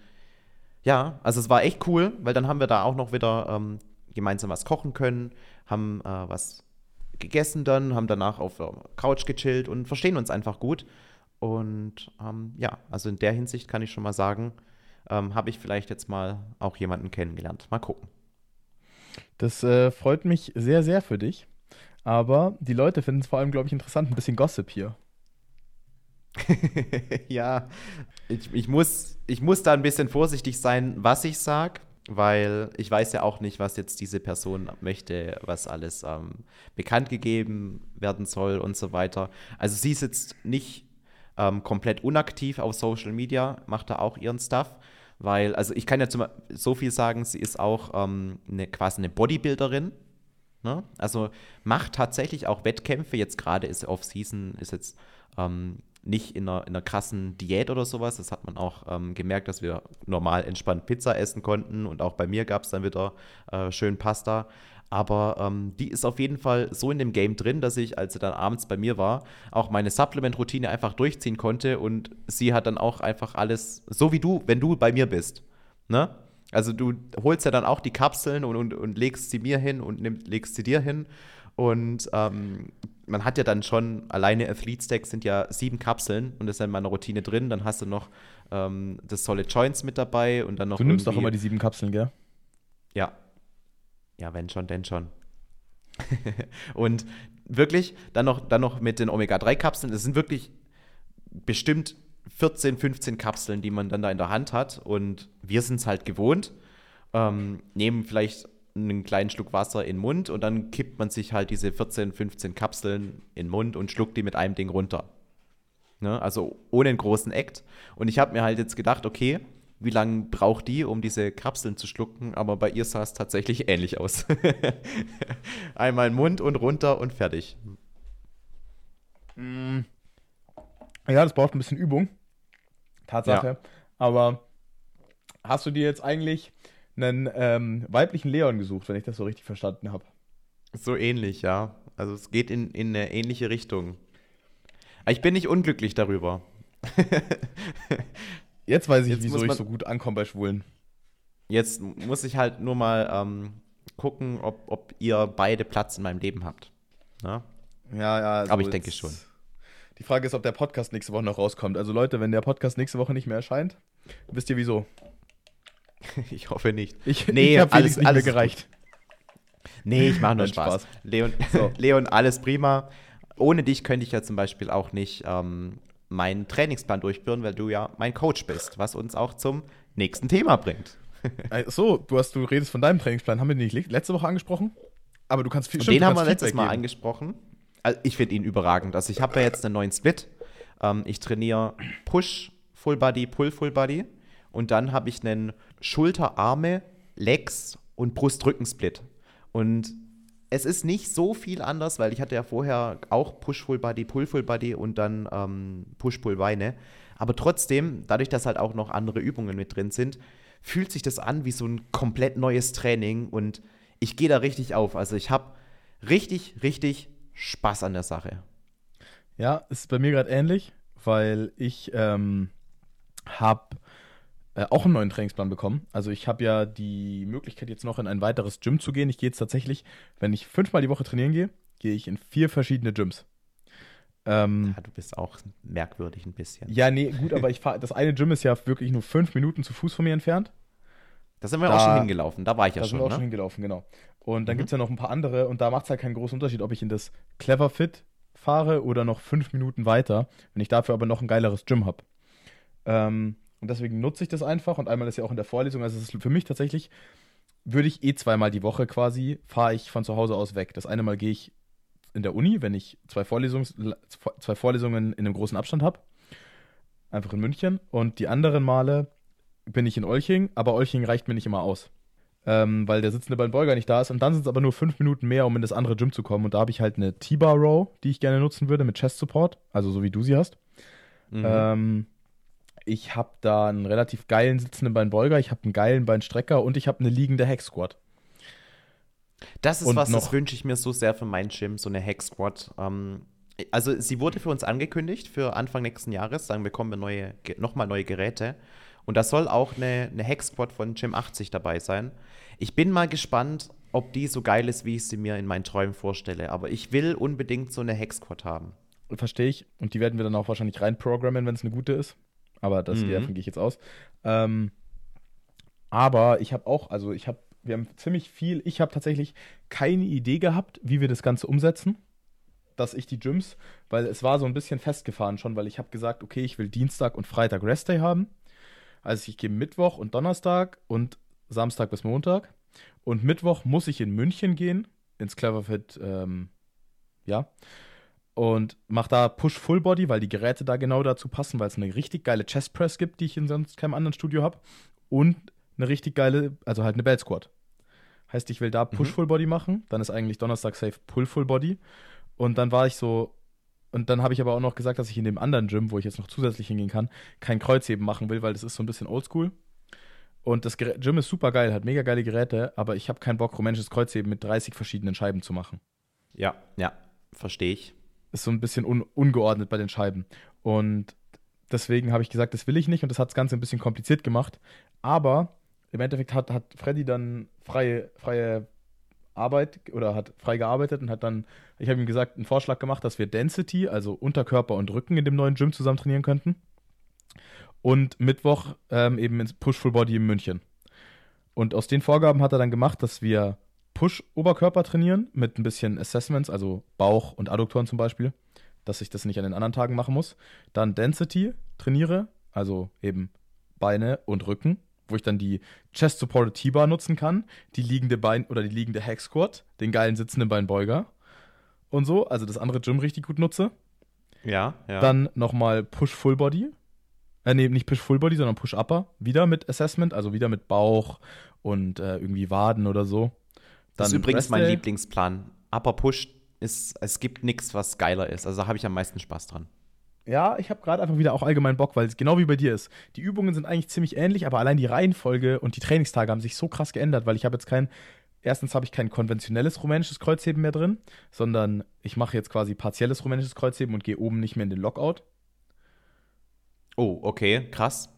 ja, also es war echt cool, weil dann haben wir da auch noch wieder ähm, gemeinsam was kochen können, haben äh, was gegessen dann, haben danach auf der Couch gechillt und verstehen uns einfach gut. Und ähm, ja, also in der Hinsicht kann ich schon mal sagen, ähm, habe ich vielleicht jetzt mal auch jemanden kennengelernt. Mal gucken. Das äh, freut mich sehr, sehr für dich. Aber die Leute finden es vor allem, glaube ich, interessant, ein bisschen Gossip hier. ja, ich, ich, muss, ich muss da ein bisschen vorsichtig sein, was ich sage, weil ich weiß ja auch nicht, was jetzt diese Person möchte, was alles ähm, bekannt gegeben werden soll und so weiter. Also sie ist jetzt nicht ähm, komplett unaktiv auf Social Media, macht da auch ihren Stuff, weil, also ich kann ja zum, so viel sagen, sie ist auch ähm, eine, quasi eine Bodybuilderin. Ne? Also macht tatsächlich auch Wettkämpfe. Jetzt gerade ist Off-Season, ist jetzt ähm, nicht in einer, in einer krassen Diät oder sowas. Das hat man auch ähm, gemerkt, dass wir normal entspannt Pizza essen konnten und auch bei mir gab es dann wieder äh, schön Pasta. Aber ähm, die ist auf jeden Fall so in dem Game drin, dass ich, als sie dann abends bei mir war, auch meine Supplement-Routine einfach durchziehen konnte und sie hat dann auch einfach alles, so wie du, wenn du bei mir bist. Ne? Also du holst ja dann auch die Kapseln und, und, und legst sie mir hin und nimm, legst sie dir hin. Und ähm, man hat ja dann schon, alleine Athlete Stack sind ja sieben Kapseln und das ist in meiner Routine drin. Dann hast du noch ähm, das Solid Joints mit dabei und dann noch. Du nimmst doch immer die sieben Kapseln, gell? Ja. Ja, wenn schon, denn schon. und wirklich, dann noch, dann noch mit den Omega-3-Kapseln. Das sind wirklich bestimmt 14, 15 Kapseln, die man dann da in der Hand hat. Und wir sind es halt gewohnt. Ähm, nehmen vielleicht einen kleinen Schluck Wasser in den Mund und dann kippt man sich halt diese 14, 15 Kapseln in den Mund und schluckt die mit einem Ding runter. Ne? Also ohne einen großen Act. Und ich habe mir halt jetzt gedacht, okay, wie lange braucht die, um diese Kapseln zu schlucken? Aber bei ihr sah es tatsächlich ähnlich aus. Einmal in den Mund und runter und fertig. Mm. Ja, das braucht ein bisschen Übung. Tatsache. Ja. Aber hast du dir jetzt eigentlich einen ähm, weiblichen Leon gesucht, wenn ich das so richtig verstanden habe. So ähnlich, ja. Also es geht in, in eine ähnliche Richtung. Aber ich bin nicht unglücklich darüber. Jetzt weiß ich, Jetzt wieso ich so gut ankomme bei Schwulen. Jetzt muss ich halt nur mal ähm, gucken, ob, ob ihr beide Platz in meinem Leben habt. Na? Ja, ja. Also Aber ich denke schon. Die Frage ist, ob der Podcast nächste Woche noch rauskommt. Also Leute, wenn der Podcast nächste Woche nicht mehr erscheint, wisst ihr wieso. ich hoffe nicht. Ich, nee, ich habe alles, nicht alles gereicht. Nee, ich mache nur Spaß. Spaß. Leon, so. Leon, alles prima. Ohne dich könnte ich ja zum Beispiel auch nicht ähm, meinen Trainingsplan durchführen, weil du ja mein Coach bist, was uns auch zum nächsten Thema bringt. Ach so, du, hast, du redest von deinem Trainingsplan. Haben wir den nicht letzte Woche angesprochen? Aber du kannst viel stimmt, Den haben wir letztes Mal geben. angesprochen. Also ich finde ihn überragend. Also ich habe ja jetzt einen neuen Split. Ähm, ich trainiere Push, Full Body, Pull, Full Body. Und dann habe ich einen Schulter, Arme, Legs und Brust-Rücken-Split. Und es ist nicht so viel anders, weil ich hatte ja vorher auch Push-Full-Body, Pull-Full-Body und dann ähm, Push-Pull-Beine. Aber trotzdem, dadurch, dass halt auch noch andere Übungen mit drin sind, fühlt sich das an wie so ein komplett neues Training und ich gehe da richtig auf. Also ich habe richtig, richtig Spaß an der Sache. Ja, ist bei mir gerade ähnlich, weil ich ähm, habe äh, auch einen neuen Trainingsplan bekommen. Also ich habe ja die Möglichkeit, jetzt noch in ein weiteres Gym zu gehen. Ich gehe jetzt tatsächlich, wenn ich fünfmal die Woche trainieren gehe, gehe ich in vier verschiedene Gyms. Ähm, ja, du bist auch merkwürdig ein bisschen. Ja, nee, gut, aber ich fahre. Das eine Gym ist ja wirklich nur fünf Minuten zu Fuß von mir entfernt. Da sind wir da, auch schon hingelaufen, da war ich ja da schon. Da sind wir auch ne? schon hingelaufen, genau. Und dann mhm. gibt es ja noch ein paar andere und da macht es halt keinen großen Unterschied, ob ich in das Clever Fit fahre oder noch fünf Minuten weiter, wenn ich dafür aber noch ein geileres Gym habe. Ähm, und deswegen nutze ich das einfach. Und einmal ist ja auch in der Vorlesung. Also es ist für mich tatsächlich, würde ich eh zweimal die Woche quasi, fahre ich von zu Hause aus weg. Das eine Mal gehe ich in der Uni, wenn ich zwei, Vorlesungs zwei Vorlesungen in einem großen Abstand habe. Einfach in München. Und die anderen Male bin ich in Olching, aber Olching reicht mir nicht immer aus. Ähm, weil der sitzende Beuger nicht da ist. Und dann sind es aber nur fünf Minuten mehr, um in das andere Gym zu kommen. Und da habe ich halt eine T-Bar Row, die ich gerne nutzen würde, mit Chest Support, also so wie du sie hast. Mhm. Ähm, ich habe da einen relativ geilen sitzenden Beinbeuger, ich habe einen geilen Beinstrecker und ich habe eine liegende Hack Squat. Das ist und was, das wünsche ich mir so sehr für mein Gym, so eine Hack Squat. Ähm, also sie wurde für uns angekündigt für Anfang nächsten Jahres, sagen wir, bekommen wir neue, nochmal neue Geräte. Und da soll auch eine, eine Hack Squat von Gym 80 dabei sein. Ich bin mal gespannt, ob die so geil ist, wie ich sie mir in meinen Träumen vorstelle. Aber ich will unbedingt so eine Hack Squat haben. Verstehe ich. Und die werden wir dann auch wahrscheinlich reinprogrammen, wenn es eine gute ist. Aber das, mhm. davon gehe ich jetzt aus. Ähm, aber ich habe auch, also ich habe, wir haben ziemlich viel, ich habe tatsächlich keine Idee gehabt, wie wir das Ganze umsetzen. Dass ich die Gyms, weil es war so ein bisschen festgefahren schon, weil ich habe gesagt, okay, ich will Dienstag und Freitag Restday haben. Also ich gehe Mittwoch und Donnerstag und Samstag bis Montag. Und Mittwoch muss ich in München gehen, ins Cleverfit, ähm, ja und mache da Push Full Body, weil die Geräte da genau dazu passen, weil es eine richtig geile Chest Press gibt, die ich in sonst keinem anderen Studio habe und eine richtig geile, also halt eine Belt Squat. Heißt, ich will da Push mhm. Full Body machen, dann ist eigentlich Donnerstag safe Pull Full Body und dann war ich so und dann habe ich aber auch noch gesagt, dass ich in dem anderen Gym, wo ich jetzt noch zusätzlich hingehen kann, kein Kreuzheben machen will, weil das ist so ein bisschen oldschool. Und das Gym ist super geil, hat mega geile Geräte, aber ich habe keinen Bock, rumänisches Kreuzheben mit 30 verschiedenen Scheiben zu machen. Ja, ja, verstehe ich ist so ein bisschen un ungeordnet bei den Scheiben. Und deswegen habe ich gesagt, das will ich nicht und das hat das Ganze ein bisschen kompliziert gemacht. Aber im Endeffekt hat, hat Freddy dann freie, freie Arbeit oder hat frei gearbeitet und hat dann, ich habe ihm gesagt, einen Vorschlag gemacht, dass wir Density, also Unterkörper und Rücken in dem neuen Gym zusammen trainieren könnten. Und Mittwoch ähm, eben ins Push Full Body in München. Und aus den Vorgaben hat er dann gemacht, dass wir Push-Oberkörper trainieren mit ein bisschen Assessments, also Bauch und Adduktoren zum Beispiel, dass ich das nicht an den anderen Tagen machen muss. Dann Density trainiere, also eben Beine und Rücken, wo ich dann die Chest Supported T-Bar nutzen kann, die liegende Bein oder die liegende Hack Squat, den geilen sitzenden Beinbeuger und so, also das andere Gym richtig gut nutze. Ja, ja. Dann nochmal Push Full Body. Äh, nee, nicht Push Full Body, sondern Push Upper. Wieder mit Assessment, also wieder mit Bauch und äh, irgendwie Waden oder so. Das ist übrigens mein Lieblingsplan. Upper Push ist, es gibt nichts, was geiler ist. Also da habe ich am meisten Spaß dran. Ja, ich habe gerade einfach wieder auch allgemein Bock, weil es genau wie bei dir ist. Die Übungen sind eigentlich ziemlich ähnlich, aber allein die Reihenfolge und die Trainingstage haben sich so krass geändert, weil ich habe jetzt kein, erstens habe ich kein konventionelles rumänisches Kreuzheben mehr drin, sondern ich mache jetzt quasi partielles rumänisches Kreuzheben und gehe oben nicht mehr in den Lockout. Oh, okay, krass.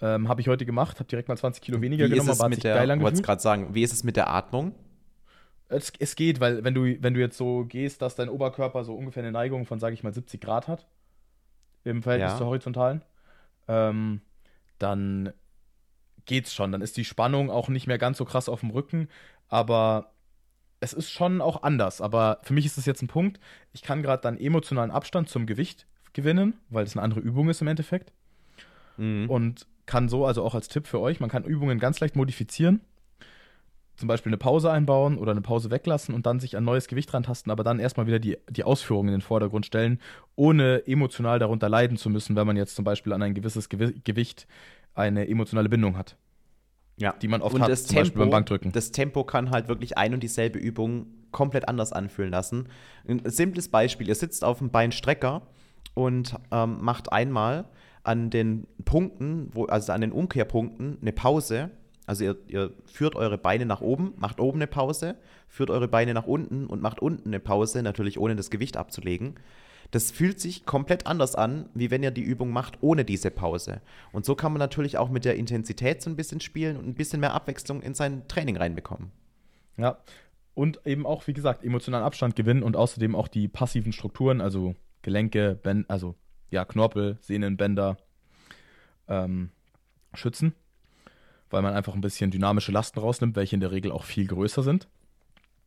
Ähm, habe ich heute gemacht, habe direkt mal 20 Kilo weniger wie genommen, aber hat sich der, geil angefühlt. Ich wollte gerade sagen, wie ist es mit der Atmung? Es, es geht, weil wenn du, wenn du jetzt so gehst, dass dein Oberkörper so ungefähr eine Neigung von, sage ich mal, 70 Grad hat, im Verhältnis ja. zur horizontalen, ähm, dann geht's schon. Dann ist die Spannung auch nicht mehr ganz so krass auf dem Rücken, aber es ist schon auch anders. Aber für mich ist das jetzt ein Punkt, ich kann gerade dann emotionalen Abstand zum Gewicht gewinnen, weil es eine andere Übung ist im Endeffekt. Mhm. Und kann so, also auch als Tipp für euch, man kann Übungen ganz leicht modifizieren. Zum Beispiel eine Pause einbauen oder eine Pause weglassen und dann sich an neues Gewicht rantasten, aber dann erstmal wieder die, die Ausführungen in den Vordergrund stellen, ohne emotional darunter leiden zu müssen, wenn man jetzt zum Beispiel an ein gewisses Gewi Gewicht eine emotionale Bindung hat. Ja. Die man oft und hat, das zum Beispiel Tempo, beim Bankdrücken. Das Tempo kann halt wirklich ein und dieselbe Übung komplett anders anfühlen lassen. Ein simples Beispiel: Ihr sitzt auf dem Beinstrecker und ähm, macht einmal an den Punkten, wo, also an den Umkehrpunkten, eine Pause. Also ihr, ihr führt eure Beine nach oben, macht oben eine Pause, führt eure Beine nach unten und macht unten eine Pause, natürlich ohne das Gewicht abzulegen. Das fühlt sich komplett anders an, wie wenn ihr die Übung macht ohne diese Pause. Und so kann man natürlich auch mit der Intensität so ein bisschen spielen und ein bisschen mehr Abwechslung in sein Training reinbekommen. Ja. Und eben auch, wie gesagt, emotionalen Abstand gewinnen und außerdem auch die passiven Strukturen, also Gelenke, Ben also ja, Knorpel, Sehnen, Bänder ähm, schützen, weil man einfach ein bisschen dynamische Lasten rausnimmt, welche in der Regel auch viel größer sind.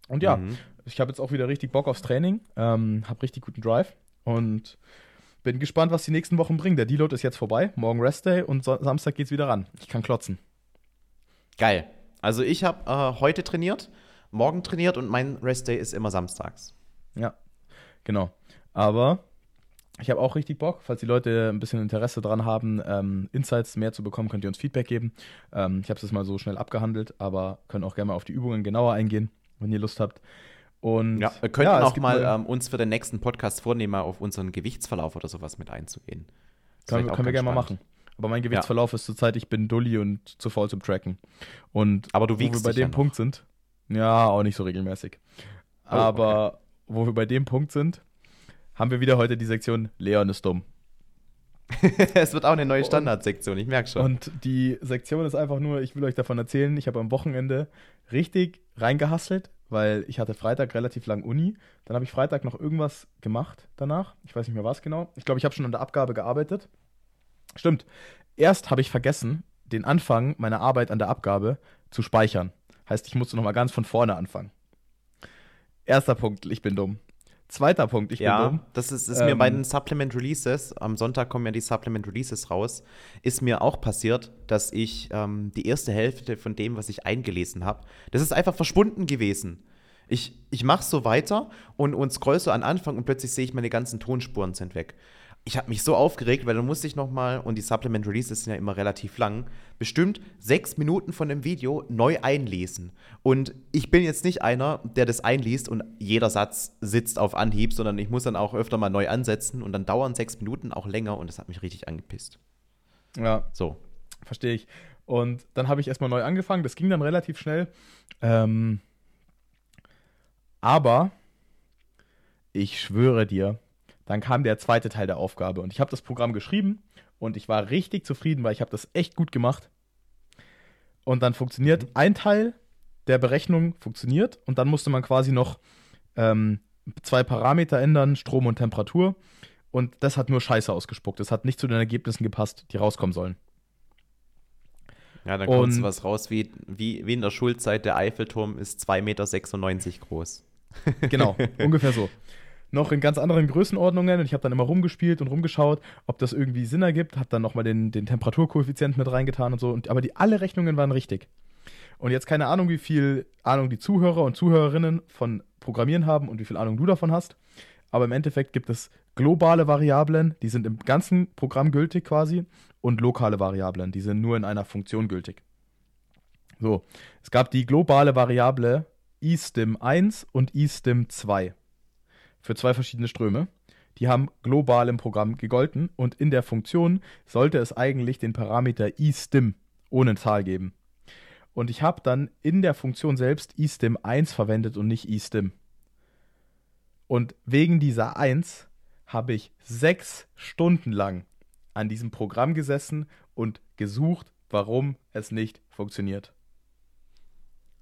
Und ja, Mhm. ich habe jetzt auch wieder richtig Bock aufs Training, ähm, habe richtig guten Drive und bin gespannt, was die nächsten Wochen bringen. Der Deload ist jetzt vorbei, morgen Restday und so Samstag geht's wieder ran. Ich kann klotzen. Geil. Also ich habe äh, heute trainiert, morgen trainiert und mein Restday ist immer samstags. Ja, genau. Aber ich habe auch richtig Bock, falls die Leute ein bisschen Interesse dran haben, ähm, Insights mehr zu bekommen, könnt ihr uns Feedback geben. Ähm, ich habe es jetzt mal so schnell abgehandelt, aber können auch gerne mal auf die Übungen genauer eingehen, wenn ihr Lust habt. Und Ja, wir könnten es auch mal ähm, uns für den nächsten Podcast vornehmen, mal auf unseren Gewichtsverlauf oder sowas mit einzugehen. Das können, können wir gerne mal machen. Aber mein Gewichtsverlauf ist zurzeit, ich bin Dulli und zu faul zum Tracken. Und Aber du wo wir wiegst bei dem ja noch. Punkt sind, ja, auch nicht so regelmäßig. Oh, Aber wo wir bei dem Punkt sind, haben wir wieder heute die Sektion Leon ist dumm. es wird auch eine neue Standardsektion, ich merke schon. Und die Sektion ist einfach nur, ich will euch davon erzählen, ich habe am Wochenende richtig reingehasselt, weil ich hatte Freitag relativ lang Uni. Dann habe ich Freitag noch irgendwas gemacht danach. Ich weiß nicht mehr was genau. Ich glaube, ich habe schon an der Abgabe gearbeitet. Stimmt. Erst habe ich vergessen, den Anfang meiner Arbeit an der Abgabe zu speichern. Heißt, ich musste nochmal ganz von vorne anfangen. Erster Punkt, ich bin dumm. Zweiter Punkt, ich bin ja, dumm. das ist, ist mir bei Ähm, den Supplement Releases, am Sonntag kommen ja die Supplement Releases raus, ist mir auch passiert, dass ich ähm, die erste Hälfte von dem, was ich eingelesen habe, das ist einfach verschwunden gewesen. Ich, ich mache so weiter und, und scroll so an Anfang und plötzlich sehe ich, meine ganzen Tonspuren sind weg. Ich habe mich so aufgeregt, weil dann musste ich noch mal, und die Supplement Releases sind ja immer relativ lang, bestimmt sechs Minuten von dem Video neu einlesen. Und ich bin jetzt nicht einer, der das einliest und jeder Satz sitzt auf Anhieb, sondern ich muss dann auch öfter mal neu ansetzen und dann dauern sechs Minuten auch länger und das hat mich richtig angepisst. Ja, So. Verstehe ich. Und dann habe ich erstmal neu angefangen. Das ging dann relativ schnell. Ähm, aber ich schwöre dir, dann kam der zweite Teil der Aufgabe. Und ich habe das Programm geschrieben und ich war richtig zufrieden, weil ich habe das echt gut gemacht. Und dann funktioniert ein Teil der Berechnung funktioniert und dann musste man quasi noch ähm, zwei Parameter ändern, Strom und Temperatur. Und das hat nur Scheiße ausgespuckt. Das hat nicht zu den Ergebnissen gepasst, die rauskommen sollen. Ja, dann kommt Und- was raus wie, wie, wie in der Schulzeit, der Eiffelturm ist 2,96 Meter groß. Genau, ungefähr so. Noch in ganz anderen Größenordnungen und ich habe dann immer rumgespielt und rumgeschaut, ob das irgendwie Sinn ergibt, habe dann nochmal den, den Temperaturkoeffizient mit reingetan und so. Und, aber die, alle Rechnungen waren richtig. Und jetzt keine Ahnung, wie viel Ahnung die Zuhörer und Zuhörerinnen von Programmieren haben und wie viel Ahnung du davon hast. Aber im Endeffekt gibt es globale Variablen, die sind im ganzen Programm gültig quasi, und lokale Variablen, die sind nur in einer Funktion gültig. So, es gab die globale Variable eStim 1 und eStim 2 für zwei verschiedene Ströme. Die haben global im Programm gegolten und in der Funktion sollte es eigentlich den Parameter eStim ohne Zahl geben. Und ich habe dann in der Funktion selbst eStim 1 verwendet und nicht eStim. Und wegen dieser 1 habe ich sechs Stunden lang an diesem Programm gesessen und gesucht, warum es nicht funktioniert.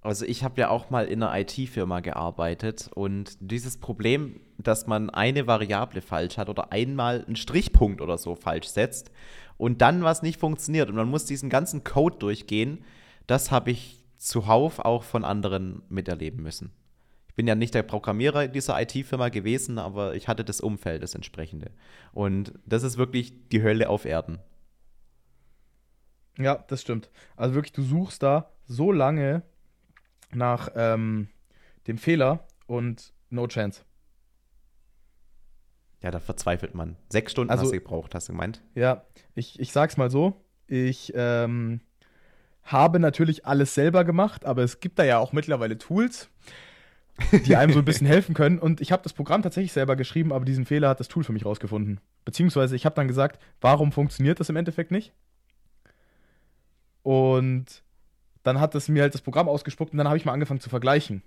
Also ich habe ja auch mal in einer IT-Firma gearbeitet und dieses Problem, dass man eine Variable falsch hat oder einmal einen Strichpunkt oder so falsch setzt und dann was nicht funktioniert und man muss diesen ganzen Code durchgehen, das habe ich zuhauf auch von anderen miterleben müssen. Ich bin ja nicht der Programmierer dieser IT-Firma gewesen, aber ich hatte das Umfeld, das entsprechende. Und das ist wirklich die Hölle auf Erden. Ja, das stimmt. Also wirklich, du suchst da so lange nach ähm, dem Fehler und no chance. Ja, da verzweifelt man. Sechs Stunden Also- hast du gebraucht, hast du gemeint? Ja, ich, ich sag's mal so. Ich ähm, habe natürlich alles selber gemacht, aber es gibt da ja auch mittlerweile Tools, die einem so ein bisschen helfen können. Und ich habe das Programm tatsächlich selber geschrieben, aber diesen Fehler hat das Tool für mich rausgefunden. Beziehungsweise ich habe dann gesagt, warum funktioniert das im Endeffekt nicht? Und dann hat es mir halt das Programm ausgespuckt und dann habe ich mal angefangen zu vergleichen,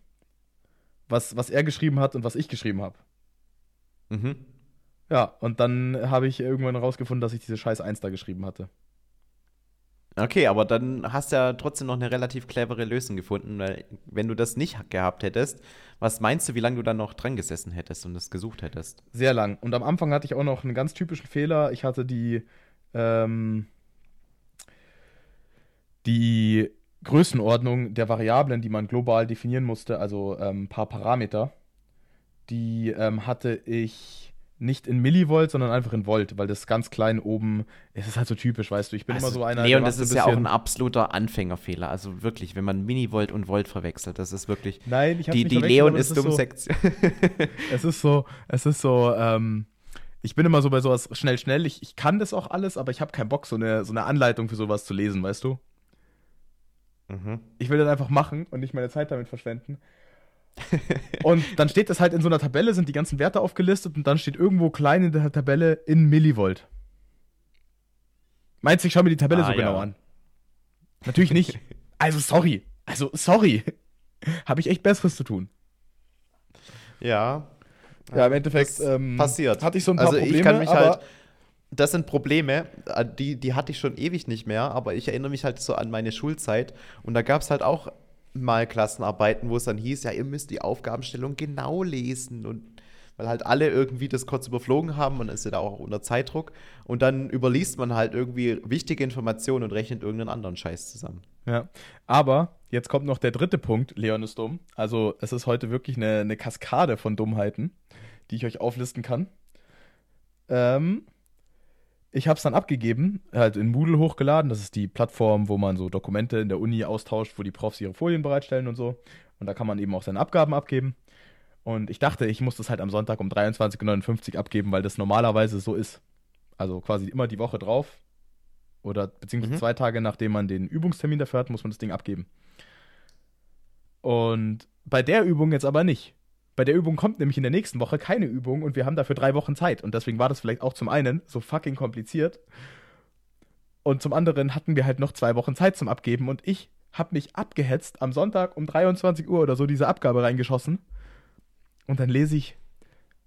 was, was er geschrieben hat und was ich geschrieben habe. Mhm. Ja, und dann habe ich irgendwann rausgefunden, dass ich diese scheiß 1 da geschrieben hatte. Okay, aber dann hast du ja trotzdem noch eine relativ clevere Lösung gefunden, weil wenn du das nicht gehabt hättest, was meinst du, wie lange du dann noch dran gesessen hättest und das gesucht hättest? Sehr lang. Und am Anfang hatte ich auch noch einen ganz typischen Fehler. Ich hatte die, ähm, die Größenordnung der Variablen, die man global definieren musste, also ähm, ein paar Parameter, die ähm, hatte ich nicht in Millivolt, sondern einfach in Volt, weil das ganz klein oben, es ist halt so typisch, weißt du, ich bin immer so einer, der Leon, macht das ist ja auch ein absoluter Anfängerfehler. Also wirklich, wenn man Minivolt und Volt verwechselt, das ist wirklich. Nein, ich hab's Die, die Leon ist dumm so, Sektion. Es ist so, es ist so, ähm, ich bin immer so bei sowas schnell, schnell. Ich, ich kann das auch alles, aber ich habe keinen Bock, so eine, so eine Anleitung für sowas zu lesen, weißt du? Mhm. Ich will das einfach machen und nicht meine Zeit damit verschwenden. und dann steht das halt in so einer Tabelle, sind die ganzen Werte aufgelistet und dann steht irgendwo klein in der Tabelle in Millivolt. Meinst du, ich schaue mir die Tabelle Ah, so ja. genau an? Natürlich nicht. Also sorry. Also sorry. Habe ich echt Besseres zu tun. Ja. Ja, im Endeffekt ähm, passiert. hatte ich so ein paar also Probleme, ich kann mich aber halt. Das sind Probleme, äh, die, die hatte ich schon ewig nicht mehr, aber ich erinnere mich halt so an meine Schulzeit und da gab es halt auch mal Klassenarbeiten, wo es dann hieß, ja, ihr müsst die Aufgabenstellung genau lesen und weil halt alle irgendwie das kurz überflogen haben und ist ja da auch unter Zeitdruck und dann überliest man halt irgendwie wichtige Informationen und rechnet irgendeinen anderen Scheiß zusammen. Ja, aber jetzt kommt noch der dritte Punkt, Leon ist dumm. Also es ist heute wirklich eine, eine Kaskade von Dummheiten, die ich euch auflisten kann. Ähm, ich habe es dann abgegeben, halt in Moodle hochgeladen. Das ist die Plattform, wo man so Dokumente in der Uni austauscht, wo die Profs ihre Folien bereitstellen und so. Und da kann man eben auch seine Abgaben abgeben. Und ich dachte, ich muss das halt am Sonntag um 23.59 Uhr abgeben, weil das normalerweise so ist. Also quasi immer die Woche drauf. Oder beziehungsweise Mhm. zwei Tage nachdem man den Übungstermin dafür hat, muss man das Ding abgeben. Und bei der Übung jetzt aber nicht. Bei der Übung kommt nämlich in der nächsten Woche keine Übung und wir haben dafür drei Wochen Zeit. Und deswegen war das vielleicht auch zum einen so fucking kompliziert. Und zum anderen hatten wir halt noch zwei Wochen Zeit zum Abgeben und ich habe mich abgehetzt am Sonntag um 23 Uhr oder so diese Abgabe reingeschossen. Und dann lese ich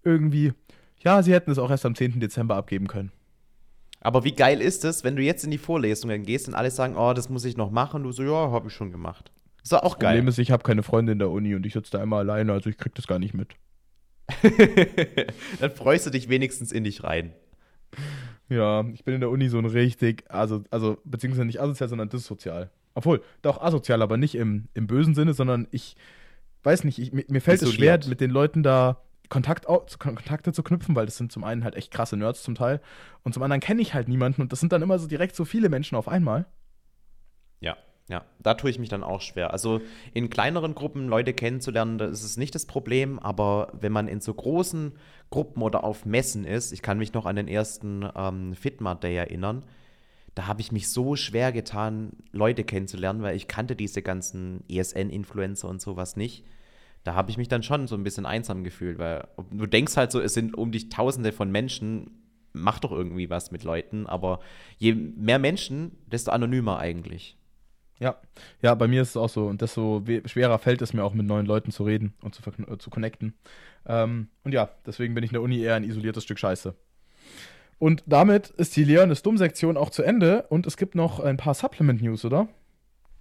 irgendwie, ja, sie hätten es auch erst am 10. Dezember abgeben können. Aber wie geil ist es, wenn du jetzt in die Vorlesungen gehst und alle sagen, oh, das muss ich noch machen, du so, ja, habe ich schon gemacht. Ist doch auch geil. Problem ist, ich habe keine Freunde in der Uni und ich sitze da immer alleine, also ich krieg das gar nicht mit. Dann freust du dich wenigstens in dich rein. Ja, ich bin in der Uni so ein richtig, also, also beziehungsweise nicht asozial, sondern dissozial. Obwohl, doch asozial, aber nicht im, im bösen Sinne, sondern ich weiß nicht, ich, mir, mir fällt es schwer, Isoliert. mit den Leuten da Kontakt, Kontakte zu knüpfen, weil das sind zum einen halt echt krasse Nerds zum Teil und zum anderen kenne ich halt niemanden und das sind dann immer so direkt so viele Menschen auf einmal. Ja, ja, da tue ich mich dann auch schwer. Also in kleineren Gruppen Leute kennenzulernen, da ist nicht das Problem, aber wenn man in so großen Gruppen oder auf Messen ist, ich kann mich noch an den ersten ähm, Fitmart Day erinnern, da habe ich mich so schwer getan, Leute kennenzulernen, weil ich kannte diese ganzen ESN-Influencer und sowas nicht. Da habe ich mich dann schon so ein bisschen einsam gefühlt, weil du denkst halt so, es sind um dich Tausende von Menschen, mach doch irgendwie was mit Leuten, aber je mehr Menschen, desto anonymer eigentlich. Ja, ja, bei mir ist es auch so und desto we- schwerer fällt es mir auch mit neuen Leuten zu reden und zu, äh, zu connecten. Ähm, und ja, deswegen bin ich in der Uni eher ein isoliertes Stück Scheiße. Und damit ist die Leon ist Dumm-Sektion auch zu Ende und es gibt noch ein paar Supplement-News, oder?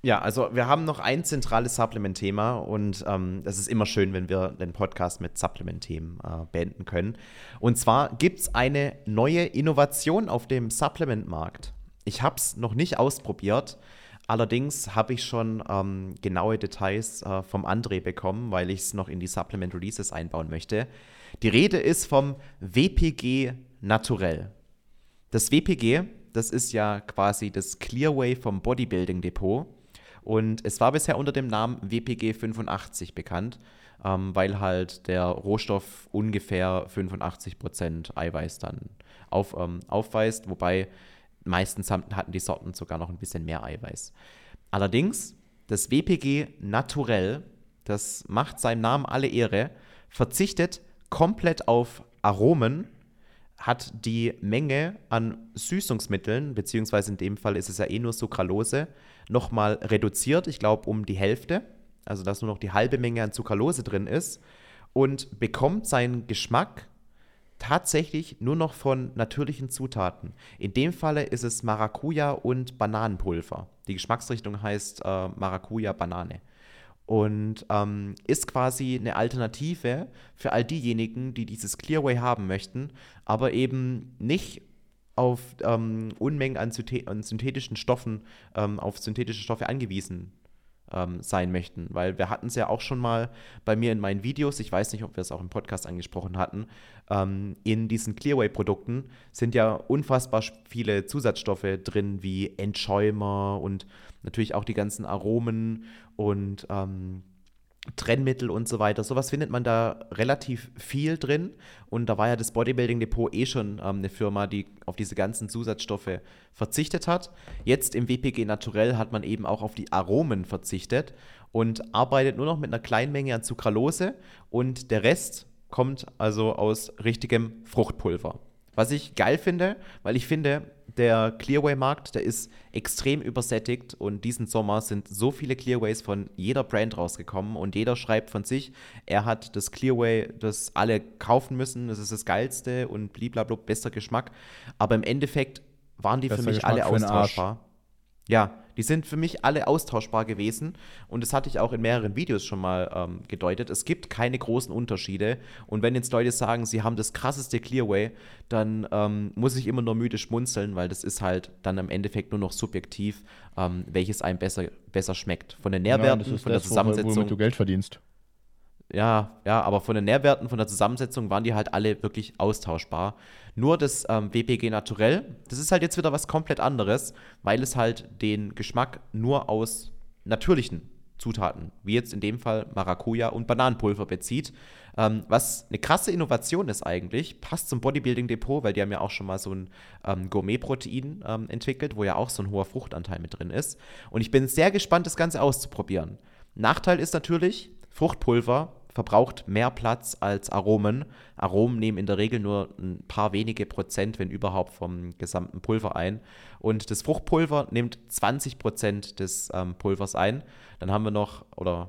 Ja, also wir haben noch ein zentrales Supplement-Thema und ähm, es ist immer schön, wenn wir den Podcast mit Supplement-Themen äh, beenden können. Und zwar gibt es eine neue Innovation auf dem Supplement-Markt. Ich habe es noch nicht ausprobiert, Allerdings habe ich schon ähm, genaue Details äh, vom André bekommen, weil ich es noch in die Supplement Releases einbauen möchte. Die Rede ist vom WPG Naturell. Das WPG, das ist ja quasi das Clearway vom Bodybuilding Depot. Und es war bisher unter dem Namen WPG 85 bekannt, ähm, weil halt der Rohstoff ungefähr 85% Eiweiß dann auf, ähm, aufweist, wobei meistens hatten die Sorten sogar noch ein bisschen mehr Eiweiß. Allerdings, das WPG Naturell, das macht seinem Namen alle Ehre, verzichtet komplett auf Aromen, hat die Menge an Süßungsmitteln, beziehungsweise in dem Fall ist es ja eh nur Sucralose, nochmal reduziert, ich glaube um die Hälfte, also dass nur noch die halbe Menge an Sucralose drin ist und bekommt seinen Geschmack tatsächlich nur noch von natürlichen Zutaten. In dem Falle ist es Maracuja und Bananenpulver. Die Geschmacksrichtung heißt äh, Maracuja-Banane und ähm, ist quasi eine Alternative für all diejenigen, die dieses Clearway haben möchten, aber eben nicht auf ähm, Unmengen an, synthetischen Stoffen, ähm, auf synthetische Stoffe angewiesen ähm, sein möchten. Weil wir hatten es ja auch schon mal bei mir in meinen Videos, ich weiß nicht, ob wir es auch im Podcast angesprochen hatten, ähm, in diesen Clearway-Produkten sind ja unfassbar viele Zusatzstoffe drin, wie Entschäumer und natürlich auch die ganzen Aromen und ähm, Trennmittel und so weiter. Sowas findet man da relativ viel drin. Und da war ja das Bodybuilding Depot eh schon ähm, eine Firma, die auf diese ganzen Zusatzstoffe verzichtet hat. Jetzt im WPG Naturell hat man eben auch auf die Aromen verzichtet und arbeitet nur noch mit einer kleinen Menge an Sucralose und der Rest kommt also aus richtigem Fruchtpulver. Was ich geil finde, weil ich finde, der Clearway-Markt, der ist extrem übersättigt und diesen Sommer sind so viele Clearways von jeder Brand rausgekommen und jeder schreibt von sich, er hat das Clearway, das alle kaufen müssen, das ist das geilste und blablabla, bester Geschmack. Aber im Endeffekt waren die Bester für mich Geschmack alle austauschbar. Ja, die sind für mich alle austauschbar gewesen und das hatte ich auch in mehreren Videos schon mal ähm, gedeutet. Es gibt keine großen Unterschiede und wenn jetzt Leute sagen, sie haben das krasseste Clearway, dann ähm, muss ich immer nur müde schmunzeln, weil das ist halt dann im Endeffekt nur noch subjektiv, ähm, welches einem besser, besser schmeckt. Von den Nährwerten, ja, von das, der Zusammensetzung. Womit du Geld verdienst. Ja, ja, aber von den Nährwerten, von der Zusammensetzung waren die halt alle wirklich austauschbar. Nur das ähm, WPG Naturell, das ist halt jetzt wieder was komplett anderes, weil es halt den Geschmack nur aus natürlichen Zutaten, wie jetzt in dem Fall Maracuja und Bananenpulver bezieht. Ähm, was eine krasse Innovation ist eigentlich, passt zum Bodybuilding Depot, weil die haben ja auch schon mal so ein ähm, Gourmet-Protein ähm, entwickelt, wo ja auch so ein hoher Fruchtanteil mit drin ist. Und ich bin sehr gespannt, das Ganze auszuprobieren. Nachteil ist natürlich, Fruchtpulver verbraucht mehr Platz als Aromen. Aromen nehmen in der Regel nur ein paar wenige Prozent, wenn überhaupt, vom gesamten Pulver ein. Und das Fruchtpulver nimmt 20 Prozent des ähm, Pulvers ein. Dann haben wir noch, oder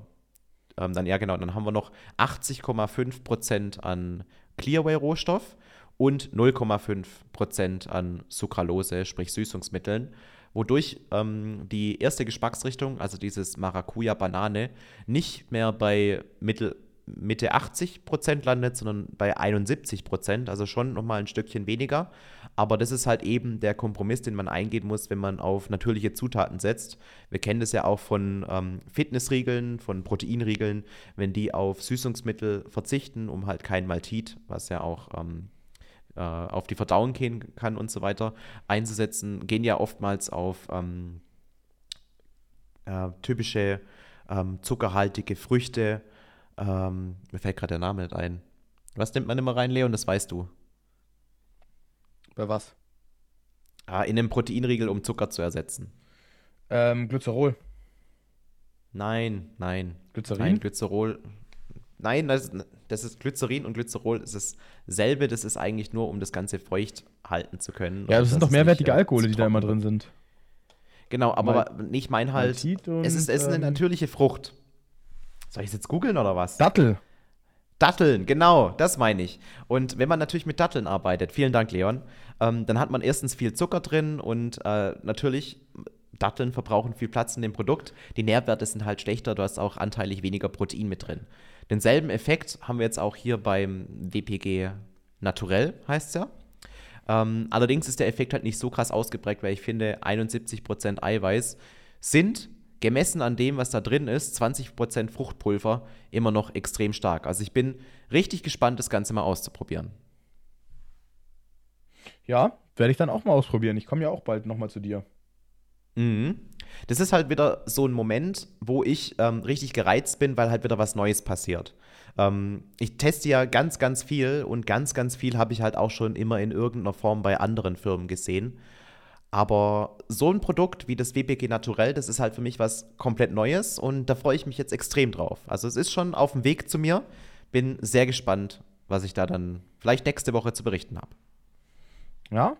ähm, dann ja genau, dann haben wir noch 80,5 Prozent an Clearway-Rohstoff und 0,5 Prozent an Sucralose, sprich Süßungsmitteln wodurch ähm, die erste Geschmacksrichtung, also dieses Maracuja-Banane, nicht mehr bei Mittel, Mitte 80 Prozent landet, sondern bei 71 Prozent, also schon nochmal ein Stückchen weniger. Aber das ist halt eben der Kompromiss, den man eingehen muss, wenn man auf natürliche Zutaten setzt. Wir kennen das ja auch von ähm, Fitnessriegeln, von Proteinriegeln, wenn die auf Süßungsmittel verzichten, um halt kein Maltit, was ja auch ähm, äh, auf die Verdauung gehen kann und so weiter, einzusetzen, gehen ja oftmals auf ähm, äh, typische ähm, zuckerhaltige Früchte. Ähm, mir fällt gerade der Name nicht ein. Was nimmt man immer rein, Leon? Das weißt du. Bei was? Ah, in einem Proteinriegel, um Zucker zu ersetzen. Ähm, Glycerol. Nein, nein. Glycerin? Nein, Glycerol. Nein, das, das ist Glycerin und Glycerol ist dasselbe. Das ist eigentlich nur, um das Ganze feucht halten zu können. Ja, das sind doch mehrwertige nicht, äh, Alkohole, die da immer drin sind. Genau, aber Mal, ich meine halt, es ist, es ist eine ähm, natürliche Frucht. Soll ich es jetzt googeln oder was? Dattel. Datteln, genau, das meine ich. Und wenn man natürlich mit Datteln arbeitet, vielen Dank, Leon, ähm, dann hat man erstens viel Zucker drin und äh, natürlich Datteln verbrauchen viel Platz in dem Produkt. Die Nährwerte sind halt schlechter, du hast auch anteilig weniger Protein mit drin. Denselben Effekt haben wir jetzt auch hier beim WPG Naturell, heißt es ja. Ähm, allerdings ist der Effekt halt nicht so krass ausgeprägt, weil ich finde, 71% Eiweiß sind gemessen an dem, was da drin ist, 20% Fruchtpulver, immer noch extrem stark. Also ich bin richtig gespannt, das Ganze mal auszuprobieren. Ja, werde ich dann auch mal ausprobieren. Ich komme ja auch bald nochmal zu dir. Mhm. Das ist halt wieder so ein Moment, wo ich ähm, richtig gereizt bin, weil halt wieder was Neues passiert. Ähm, ich teste ja ganz, ganz viel und ganz, ganz viel habe ich halt auch schon immer in irgendeiner Form bei anderen Firmen gesehen. Aber so ein Produkt wie das WPG Naturell, das ist halt für mich was komplett Neues und da freue ich mich jetzt extrem drauf. Also es ist schon auf dem Weg zu mir. Bin sehr gespannt, was ich da dann vielleicht nächste Woche zu berichten habe. Ja,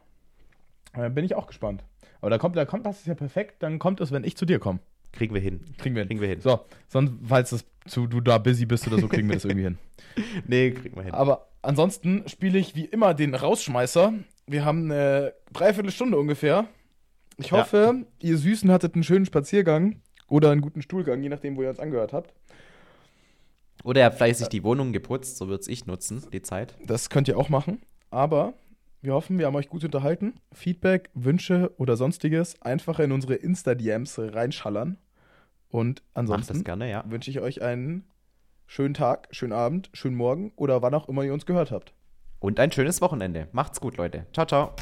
äh, bin ich auch gespannt. Aber da kommt, da kommt, das ist ja perfekt, dann kommt es, wenn ich zu dir komme. Kriegen wir hin. Kriegen wir hin. Kriegen wir hin. So, sonst, falls das zu, du da busy bist oder so, kriegen wir das irgendwie hin. Nee, kriegen wir hin. Aber ansonsten spiele ich wie immer den Rausschmeißer. Wir haben eine Dreiviertelstunde ungefähr. Ich Ja. hoffe, ihr Süßen hattet einen schönen Spaziergang oder einen guten Stuhlgang, je nachdem, wo ihr uns angehört habt. Oder er hat fleißig die Wohnung geputzt, so würde es ich nutzen, die Zeit. Das könnt ihr auch machen. Aber wir hoffen, wir haben euch gut unterhalten. Feedback, Wünsche oder sonstiges einfach in unsere Insta-DMs reinschallern. Und ansonsten gerne, ja. wünsche ich euch einen schönen Tag, schönen Abend, schönen Morgen oder wann auch immer ihr uns gehört habt. Und ein schönes Wochenende. Macht's gut, Leute. Ciao, ciao.